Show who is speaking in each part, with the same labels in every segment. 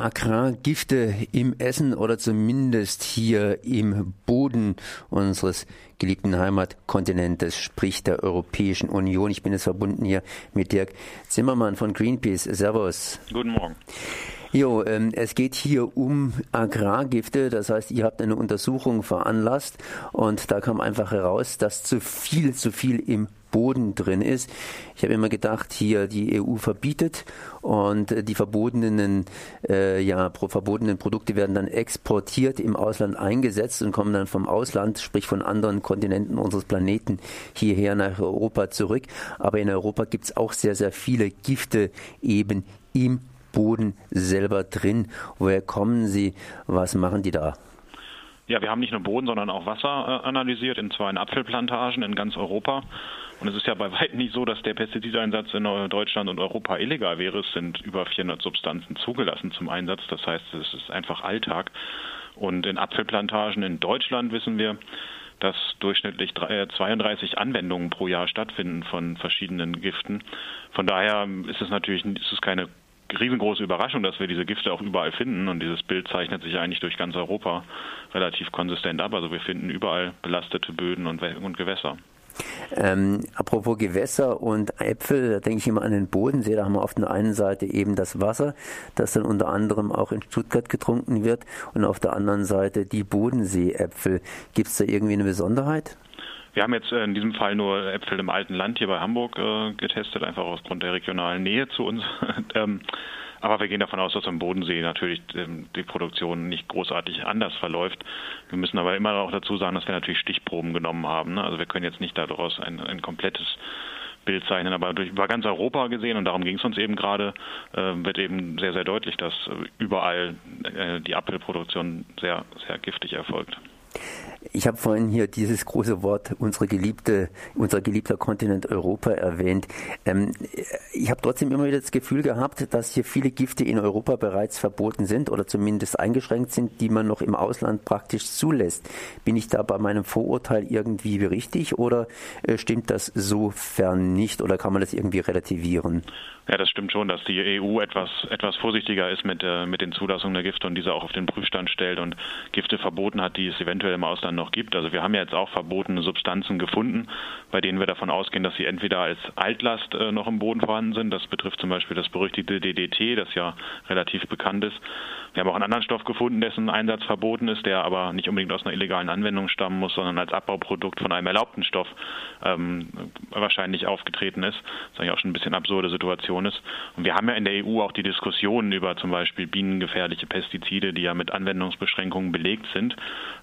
Speaker 1: Agrargifte im Essen oder zumindest hier im Boden unseres geliebten Heimatkontinentes, sprich der Europäischen Union. Ich bin jetzt verbunden hier mit Dirk Zimmermann von Greenpeace. Servus.
Speaker 2: Guten Morgen.
Speaker 1: Jo, ähm, es geht hier um Agrargifte. Das heißt, ihr habt eine Untersuchung veranlasst und da kam einfach heraus, dass zu viel, zu viel im Boden drin ist. Ich habe immer gedacht, hier die EU verbietet und die verbotenen, äh, ja, verbotenen Produkte werden dann exportiert, im Ausland eingesetzt und kommen dann vom Ausland, sprich von anderen Kontinenten unseres Planeten hierher nach Europa zurück. Aber in Europa gibt es auch sehr, sehr viele Gifte eben im selber drin. Woher kommen sie? Was machen die da?
Speaker 2: Ja, wir haben nicht nur Boden, sondern auch Wasser äh, analysiert in zwei Apfelplantagen in ganz Europa. Und es ist ja bei weitem nicht so, dass der Pestizideinsatz in Deutschland und Europa illegal wäre. Es sind über 400 Substanzen zugelassen zum Einsatz. Das heißt, es ist einfach Alltag. Und in Apfelplantagen in Deutschland wissen wir, dass durchschnittlich 32 äh, Anwendungen pro Jahr stattfinden von verschiedenen Giften. Von daher ist es natürlich ist es keine riesengroße Überraschung, dass wir diese Gifte auch überall finden. Und dieses Bild zeichnet sich eigentlich durch ganz Europa relativ konsistent ab. Also wir finden überall belastete Böden und, und Gewässer.
Speaker 1: Ähm, apropos Gewässer und Äpfel, da denke ich immer an den Bodensee. Da haben wir auf der einen Seite eben das Wasser, das dann unter anderem auch in Stuttgart getrunken wird, und auf der anderen Seite die Bodenseeäpfel. Gibt es da irgendwie eine Besonderheit?
Speaker 2: Wir haben jetzt äh, in diesem Fall nur Äpfel im alten Land hier bei Hamburg äh, getestet, einfach aufgrund der regionalen Nähe zu uns. ähm, aber wir gehen davon aus, dass am Bodensee natürlich ähm, die Produktion nicht großartig anders verläuft. Wir müssen aber immer auch dazu sagen, dass wir natürlich Stichproben genommen haben. Ne? Also wir können jetzt nicht daraus ein, ein komplettes Bild zeichnen, aber durch, über ganz Europa gesehen, und darum ging es uns eben gerade, äh, wird eben sehr, sehr deutlich, dass überall äh, die Apfelproduktion sehr, sehr giftig erfolgt.
Speaker 1: Ich habe vorhin hier dieses große Wort, unsere geliebte, unser geliebter Kontinent Europa erwähnt. Ähm, ich habe trotzdem immer wieder das Gefühl gehabt, dass hier viele Gifte in Europa bereits verboten sind oder zumindest eingeschränkt sind, die man noch im Ausland praktisch zulässt. Bin ich da bei meinem Vorurteil irgendwie richtig oder äh, stimmt das sofern nicht oder kann man das irgendwie relativieren?
Speaker 2: Ja, das stimmt schon, dass die EU etwas, etwas vorsichtiger ist mit, äh, mit den Zulassungen der Gifte und diese auch auf den Prüfstand stellt und Gifte verboten hat, die es eventuell im Ausland noch gibt. Also wir haben ja jetzt auch verbotene Substanzen gefunden, bei denen wir davon ausgehen, dass sie entweder als Altlast äh, noch im Boden vorhanden sind. Das betrifft zum Beispiel das berüchtigte DDT, das ja relativ bekannt ist. Wir haben auch einen anderen Stoff gefunden, dessen Einsatz verboten ist, der aber nicht unbedingt aus einer illegalen Anwendung stammen muss, sondern als Abbauprodukt von einem erlaubten Stoff ähm, wahrscheinlich aufgetreten ist. Das ist eigentlich auch schon ein bisschen absurde Situation ist. Und wir haben ja in der EU auch die Diskussionen über zum Beispiel bienengefährliche Pestizide, die ja mit Anwendungsbeschränkungen belegt sind.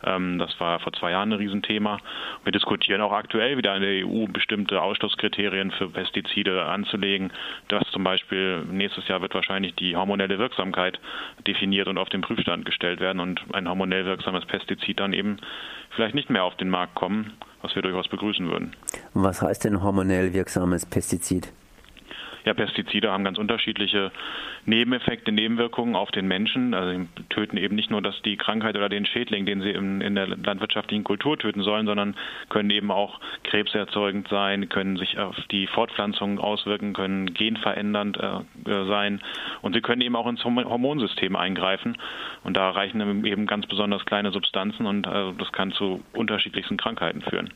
Speaker 2: Ähm, das war vor zwei Jahren ein Riesenthema. Wir diskutieren auch aktuell wieder in der EU bestimmte Ausschlusskriterien für Pestizide anzulegen. Das zum Beispiel nächstes Jahr wird wahrscheinlich die hormonelle Wirksamkeit definiert und auf den Prüfstand gestellt werden und ein hormonell wirksames Pestizid dann eben vielleicht nicht mehr auf den Markt kommen, was wir durchaus begrüßen würden.
Speaker 1: Was heißt denn hormonell wirksames Pestizid?
Speaker 2: Ja, Pestizide haben ganz unterschiedliche Nebeneffekte, Nebenwirkungen auf den Menschen. Also sie töten eben nicht nur das, die Krankheit oder den Schädling, den sie in, in der landwirtschaftlichen Kultur töten sollen, sondern können eben auch krebserzeugend sein, können sich auf die Fortpflanzung auswirken, können genverändernd äh, sein und sie können eben auch ins Hormonsystem eingreifen. Und da reichen eben ganz besonders kleine Substanzen und äh, das kann zu unterschiedlichsten Krankheiten führen.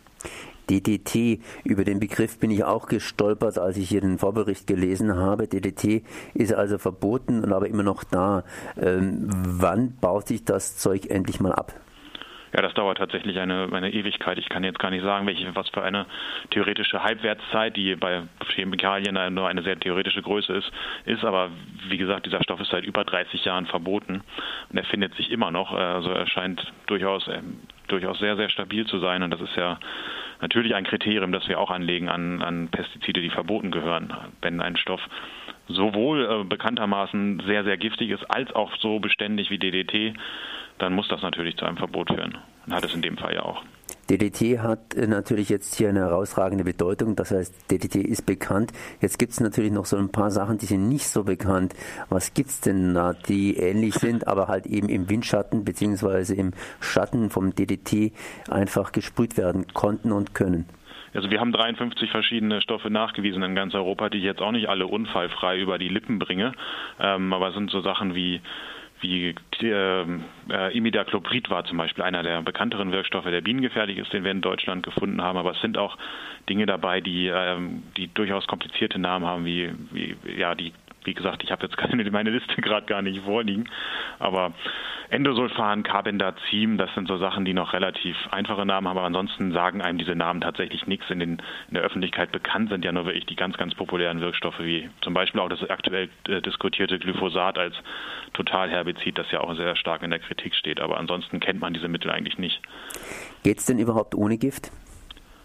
Speaker 1: DDT. Über den Begriff bin ich auch gestolpert, als ich hier den Vorbericht gelesen habe. DDT ist also verboten und aber immer noch da. Ähm, wann baut sich das Zeug endlich mal ab?
Speaker 2: Ja, das dauert tatsächlich eine, eine Ewigkeit. Ich kann jetzt gar nicht sagen, welche, was für eine theoretische Halbwertszeit, die bei Chemikalien nur eine sehr theoretische Größe ist, ist. Aber wie gesagt, dieser Stoff ist seit über 30 Jahren verboten und er findet sich immer noch. Also er scheint durchaus, äh, durchaus sehr, sehr stabil zu sein. Und das ist ja natürlich ein Kriterium, das wir auch anlegen an, an Pestizide, die verboten gehören. Wenn ein Stoff sowohl äh, bekanntermaßen sehr, sehr giftig ist, als auch so beständig wie DDT, dann muss das natürlich zu einem Verbot führen. Und hat es in dem Fall ja auch.
Speaker 1: DDT hat äh, natürlich jetzt hier eine herausragende Bedeutung. Das heißt, DDT ist bekannt. Jetzt gibt es natürlich noch so ein paar Sachen, die sind nicht so bekannt. Was gibt es denn da, die ähnlich sind, aber halt eben im Windschatten bzw. im Schatten vom DDT einfach gesprüht werden konnten und können?
Speaker 2: Also wir haben 53 verschiedene Stoffe nachgewiesen in ganz Europa, die ich jetzt auch nicht alle unfallfrei über die Lippen bringe. Ähm, aber es sind so Sachen wie wie äh, Imidacloprid war zum Beispiel einer der bekannteren Wirkstoffe, der bienengefährlich ist, den wir in Deutschland gefunden haben. Aber es sind auch Dinge dabei, die, ähm, die durchaus komplizierte Namen haben, wie, wie ja, die wie gesagt, ich habe jetzt keine, meine Liste gerade gar nicht vorliegen, aber Endosulfan, Carbendazim, das sind so Sachen, die noch relativ einfache Namen haben, aber ansonsten sagen einem diese Namen tatsächlich nichts. In, den, in der Öffentlichkeit bekannt sind ja nur wirklich die ganz, ganz populären Wirkstoffe, wie zum Beispiel auch das aktuell äh, diskutierte Glyphosat als Totalherbizid, das ja auch sehr stark in der Kritik steht. Aber ansonsten kennt man diese Mittel eigentlich nicht.
Speaker 1: Geht es denn überhaupt ohne Gift?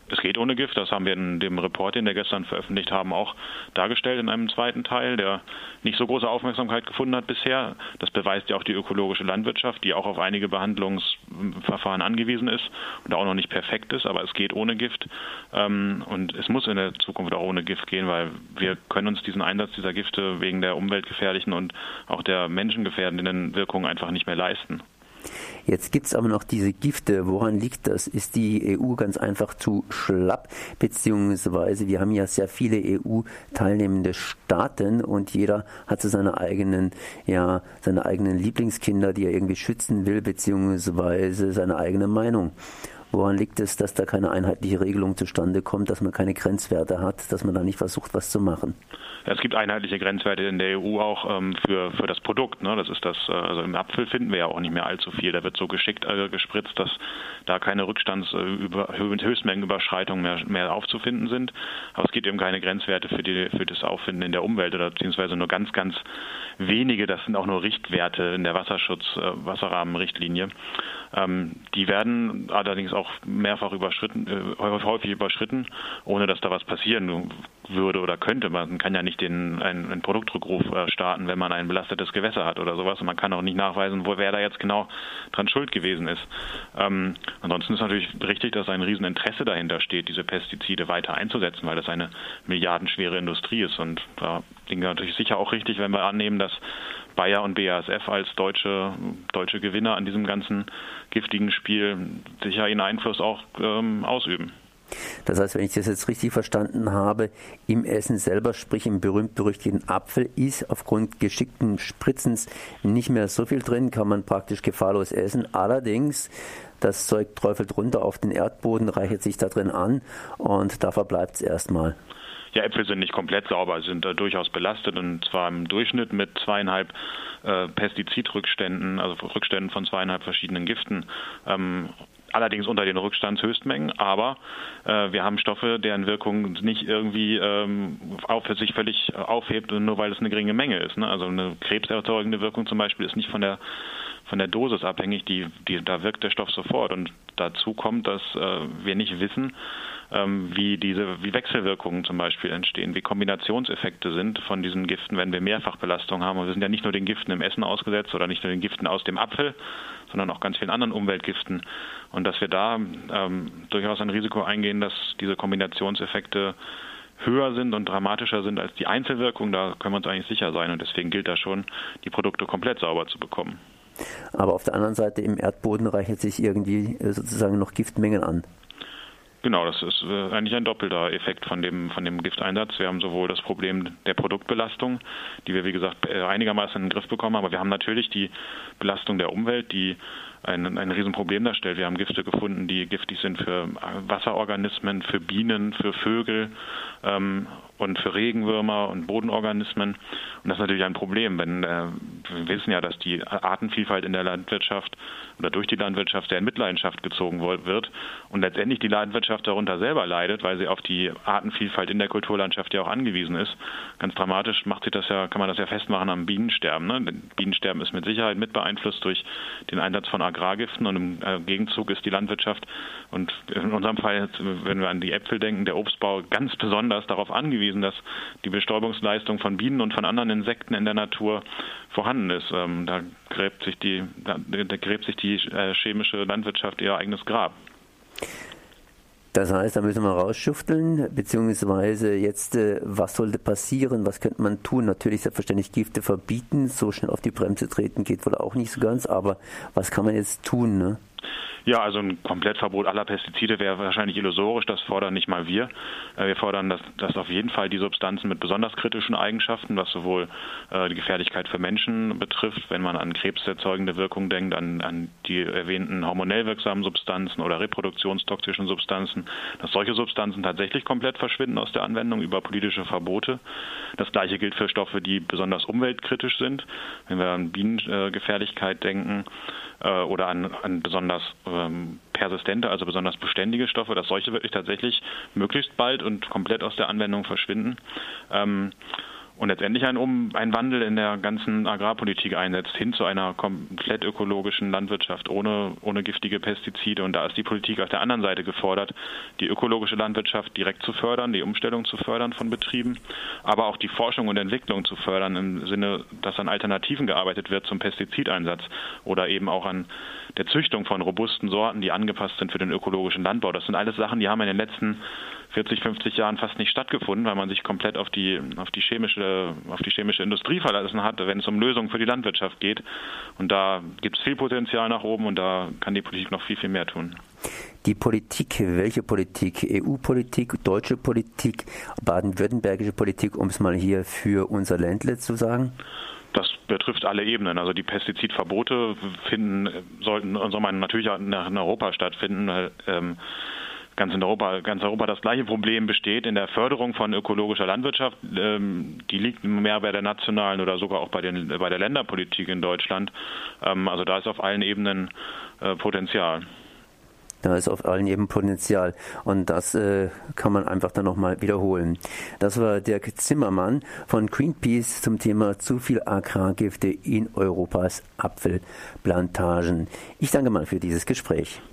Speaker 2: Es geht ohne Gift, das haben wir in dem Report, den wir gestern veröffentlicht haben, auch dargestellt in einem zweiten Teil, der nicht so große Aufmerksamkeit gefunden hat bisher. Das beweist ja auch die ökologische Landwirtschaft, die auch auf einige Behandlungsverfahren angewiesen ist und auch noch nicht perfekt ist, aber es geht ohne Gift. Ähm, und es muss in der Zukunft auch ohne Gift gehen, weil wir können uns diesen Einsatz dieser Gifte wegen der umweltgefährlichen und auch der menschengefährdenden Wirkungen einfach nicht mehr leisten.
Speaker 1: Jetzt gibt es aber noch diese Gifte. Woran liegt das? Ist die EU ganz einfach zu schlapp? Beziehungsweise wir haben ja sehr viele EU-teilnehmende Staaten und jeder hat so seine eigenen, ja, seine eigenen Lieblingskinder, die er irgendwie schützen will, beziehungsweise seine eigene Meinung. Woran liegt es, dass da keine einheitliche Regelung zustande kommt, dass man keine Grenzwerte hat, dass man da nicht versucht, was zu machen?
Speaker 2: Es gibt einheitliche Grenzwerte in der EU auch ähm, für, für das Produkt. Ne? Das ist das, äh, also im Apfel finden wir ja auch nicht mehr allzu viel. Da wird so geschickt äh, gespritzt, dass da keine Rückstands- äh, über, Höchstmengenüberschreitungen mehr, mehr aufzufinden sind. Aber es gibt eben keine Grenzwerte für, die, für das Auffinden in der Umwelt oder beziehungsweise nur ganz, ganz wenige. Das sind auch nur Richtwerte in der Wasserschutz-Wasserrahmenrichtlinie. Ähm, die werden allerdings auch mehrfach überschritten, äh, häufig überschritten, ohne dass da was passieren würde oder könnte. Man kann ja nicht den, einen, einen Produktrückruf äh, starten, wenn man ein belastetes Gewässer hat oder sowas. Und man kann auch nicht nachweisen, wo wer da jetzt genau dran schuld gewesen ist. Ähm, ansonsten ist natürlich richtig, dass ein Rieseninteresse dahinter steht, diese Pestizide weiter einzusetzen, weil das eine milliardenschwere Industrie ist. Und da liegen wir natürlich sicher auch richtig, wenn wir annehmen, dass Bayer und BASF als deutsche, deutsche Gewinner an diesem ganzen giftigen Spiel sicher ihren Einfluss auch ähm, ausüben.
Speaker 1: Das heißt, wenn ich das jetzt richtig verstanden habe, im Essen selber, sprich im berühmt-berüchtigten Apfel, ist aufgrund geschickten Spritzens nicht mehr so viel drin, kann man praktisch gefahrlos essen. Allerdings, das Zeug träufelt runter auf den Erdboden, reichert sich da drin an und da verbleibt es erstmal.
Speaker 2: Ja, Äpfel sind nicht komplett sauber, sind da durchaus belastet und zwar im Durchschnitt mit zweieinhalb äh, Pestizidrückständen, also Rückständen von zweieinhalb verschiedenen Giften. Ähm, allerdings unter den Rückstandshöchstmengen, aber äh, wir haben Stoffe, deren Wirkung nicht irgendwie ähm, auf, sich völlig aufhebt, nur weil es eine geringe Menge ist. Ne? Also eine krebserzeugende Wirkung zum Beispiel ist nicht von der von der Dosis abhängig, die, die, da wirkt der Stoff sofort. Und dazu kommt, dass äh, wir nicht wissen, ähm, wie diese, wie Wechselwirkungen zum Beispiel entstehen, wie Kombinationseffekte sind von diesen Giften, wenn wir Mehrfachbelastung haben. Und wir sind ja nicht nur den Giften im Essen ausgesetzt oder nicht nur den Giften aus dem Apfel, sondern auch ganz vielen anderen Umweltgiften. Und dass wir da ähm, durchaus ein Risiko eingehen, dass diese Kombinationseffekte höher sind und dramatischer sind als die Einzelwirkung, da können wir uns eigentlich sicher sein. Und deswegen gilt da schon, die Produkte komplett sauber zu bekommen.
Speaker 1: Aber auf der anderen Seite im Erdboden reichert sich irgendwie äh, sozusagen noch Giftmengen an.
Speaker 2: Genau, das ist äh, eigentlich ein doppelter Effekt von dem, von dem Gifteinsatz. Wir haben sowohl das Problem der Produktbelastung, die wir, wie gesagt, äh, einigermaßen in den Griff bekommen, aber wir haben natürlich die Belastung der Umwelt, die ein, ein Riesenproblem darstellt. Wir haben Gifte gefunden, die giftig sind für Wasserorganismen, für Bienen, für Vögel ähm, und für Regenwürmer und Bodenorganismen. Und das ist natürlich ein Problem, wenn äh, wir wissen ja, dass die Artenvielfalt in der Landwirtschaft oder durch die Landwirtschaft sehr in Mitleidenschaft gezogen wird und letztendlich die Landwirtschaft darunter selber leidet, weil sie auf die Artenvielfalt in der Kulturlandschaft ja auch angewiesen ist. Ganz dramatisch macht sich das ja, kann man das ja festmachen am Bienensterben. Ne? Bienensterben ist mit Sicherheit mit beeinflusst durch den Einsatz von Agrargiften und im äh, Gegenzug ist die Landwirtschaft und in unserem Fall, wenn wir an die Äpfel denken, der Obstbau ganz besonders darauf angewiesen, dass die Bestäubungsleistung von Bienen und von anderen Insekten in der Natur vorhanden ist. Ähm, da gräbt sich die, da, gräbt sich die äh, chemische Landwirtschaft ihr eigenes Grab.
Speaker 1: Das heißt, da müssen wir rausschufteln, beziehungsweise jetzt, äh, was sollte passieren, was könnte man tun? Natürlich selbstverständlich Gifte verbieten, so schnell auf die Bremse treten geht wohl auch nicht so ganz, aber was kann man jetzt tun? Ne?
Speaker 2: Ja, also ein Komplettverbot aller Pestizide wäre wahrscheinlich illusorisch. Das fordern nicht mal wir. Äh, wir fordern, dass, dass auf jeden Fall die Substanzen mit besonders kritischen Eigenschaften, was sowohl äh, die Gefährlichkeit für Menschen betrifft, wenn man an krebserzeugende Wirkung denkt, an, an die erwähnten hormonell wirksamen Substanzen oder reproduktionstoxischen Substanzen, dass solche Substanzen tatsächlich komplett verschwinden aus der Anwendung über politische Verbote. Das gleiche gilt für Stoffe, die besonders umweltkritisch sind. Wenn wir an Bienengefährlichkeit denken, äh, oder an, an besonders ähm, persistente, also besonders beständige Stoffe, dass solche wirklich tatsächlich möglichst bald und komplett aus der Anwendung verschwinden. Ähm, und letztendlich ein, um, ein Wandel in der ganzen Agrarpolitik einsetzt, hin zu einer komplett ökologischen Landwirtschaft ohne, ohne giftige Pestizide. Und da ist die Politik auf der anderen Seite gefordert, die ökologische Landwirtschaft direkt zu fördern, die Umstellung zu fördern von Betrieben, aber auch die Forschung und Entwicklung zu fördern im Sinne, dass an Alternativen gearbeitet wird zum Pestizideinsatz oder eben auch an der Züchtung von robusten Sorten, die angepasst sind für den ökologischen Landbau. Das sind alles Sachen, die haben in den letzten 40, 50 Jahren fast nicht stattgefunden, weil man sich komplett auf die, auf die chemische, auf die chemische Industrie verlassen hat, wenn es um Lösungen für die Landwirtschaft geht. Und da gibt es viel Potenzial nach oben und da kann die Politik noch viel, viel mehr tun.
Speaker 1: Die Politik, welche Politik? EU-Politik, deutsche Politik, baden-württembergische Politik, um es mal hier für unser Ländle zu sagen?
Speaker 2: Das betrifft alle Ebenen. Also die Pestizidverbote finden, sollten soll man natürlich auch in Europa stattfinden. Ähm, ganz in Europa, ganz Europa das gleiche Problem besteht in der Förderung von ökologischer Landwirtschaft. Ähm, die liegt mehr bei der nationalen oder sogar auch bei, den, bei der Länderpolitik in Deutschland. Ähm, also da ist auf allen Ebenen äh, Potenzial.
Speaker 1: Da ist auf allen Ebenen Potenzial. Und das äh, kann man einfach dann nochmal wiederholen. Das war Dirk Zimmermann von Greenpeace zum Thema zu viel Agrargifte in Europas Apfelplantagen. Ich danke mal für dieses Gespräch.